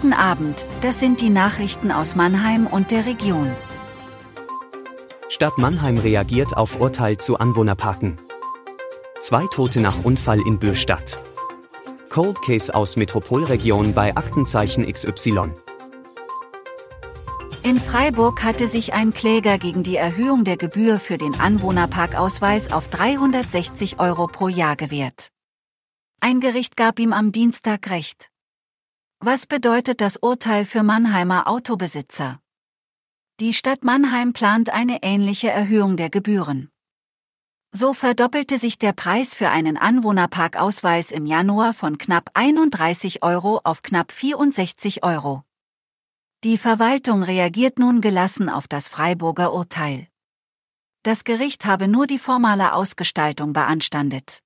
Guten Abend, das sind die Nachrichten aus Mannheim und der Region. Stadt Mannheim reagiert auf Urteil zu Anwohnerparken. Zwei Tote nach Unfall in Bürstadt. Cold Case aus Metropolregion bei Aktenzeichen XY. In Freiburg hatte sich ein Kläger gegen die Erhöhung der Gebühr für den Anwohnerparkausweis auf 360 Euro pro Jahr gewehrt. Ein Gericht gab ihm am Dienstag Recht. Was bedeutet das Urteil für Mannheimer Autobesitzer? Die Stadt Mannheim plant eine ähnliche Erhöhung der Gebühren. So verdoppelte sich der Preis für einen Anwohnerparkausweis im Januar von knapp 31 Euro auf knapp 64 Euro. Die Verwaltung reagiert nun gelassen auf das Freiburger Urteil. Das Gericht habe nur die formale Ausgestaltung beanstandet.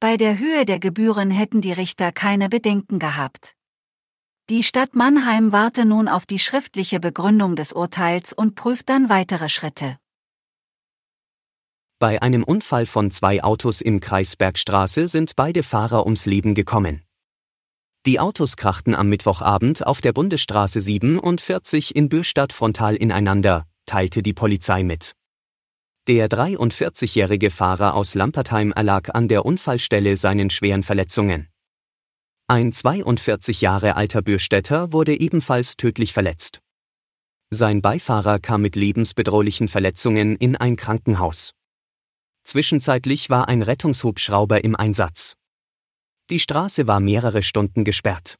Bei der Höhe der Gebühren hätten die Richter keine Bedenken gehabt. Die Stadt Mannheim warte nun auf die schriftliche Begründung des Urteils und prüft dann weitere Schritte. Bei einem Unfall von zwei Autos im Kreis Bergstraße sind beide Fahrer ums Leben gekommen. Die Autos krachten am Mittwochabend auf der Bundesstraße 47 in Bürstadt frontal ineinander, teilte die Polizei mit. Der 43-jährige Fahrer aus Lampertheim erlag an der Unfallstelle seinen schweren Verletzungen. Ein 42 Jahre alter Bürstädter wurde ebenfalls tödlich verletzt. Sein Beifahrer kam mit lebensbedrohlichen Verletzungen in ein Krankenhaus. Zwischenzeitlich war ein Rettungshubschrauber im Einsatz. Die Straße war mehrere Stunden gesperrt.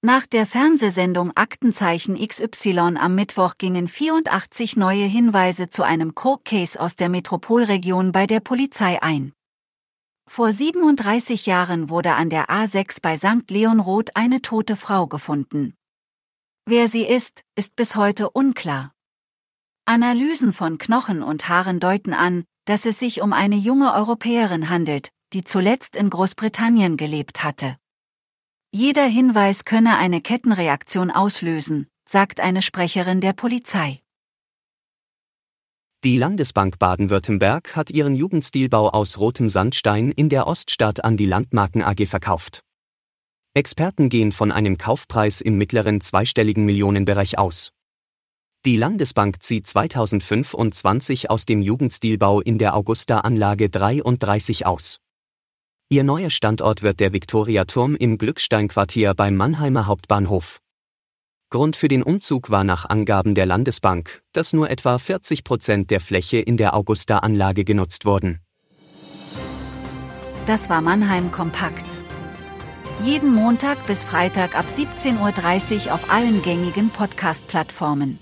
Nach der Fernsehsendung Aktenzeichen XY am Mittwoch gingen 84 neue Hinweise zu einem Coke Case aus der Metropolregion bei der Polizei ein. Vor 37 Jahren wurde an der A6 bei St. Leonroth eine tote Frau gefunden. Wer sie ist, ist bis heute unklar. Analysen von Knochen und Haaren deuten an, dass es sich um eine junge Europäerin handelt, die zuletzt in Großbritannien gelebt hatte. Jeder Hinweis könne eine Kettenreaktion auslösen, sagt eine Sprecherin der Polizei. Die Landesbank Baden-Württemberg hat ihren Jugendstilbau aus rotem Sandstein in der Oststadt an die Landmarken AG verkauft. Experten gehen von einem Kaufpreis im mittleren zweistelligen Millionenbereich aus. Die Landesbank zieht 2025 aus dem Jugendstilbau in der Augusta-Anlage 33 aus. Ihr neuer Standort wird der Viktoriaturm im Glücksteinquartier beim Mannheimer Hauptbahnhof. Grund für den Umzug war nach Angaben der Landesbank, dass nur etwa 40 Prozent der Fläche in der Augusta-Anlage genutzt wurden. Das war Mannheim Kompakt. Jeden Montag bis Freitag ab 17.30 Uhr auf allen gängigen Podcast-Plattformen.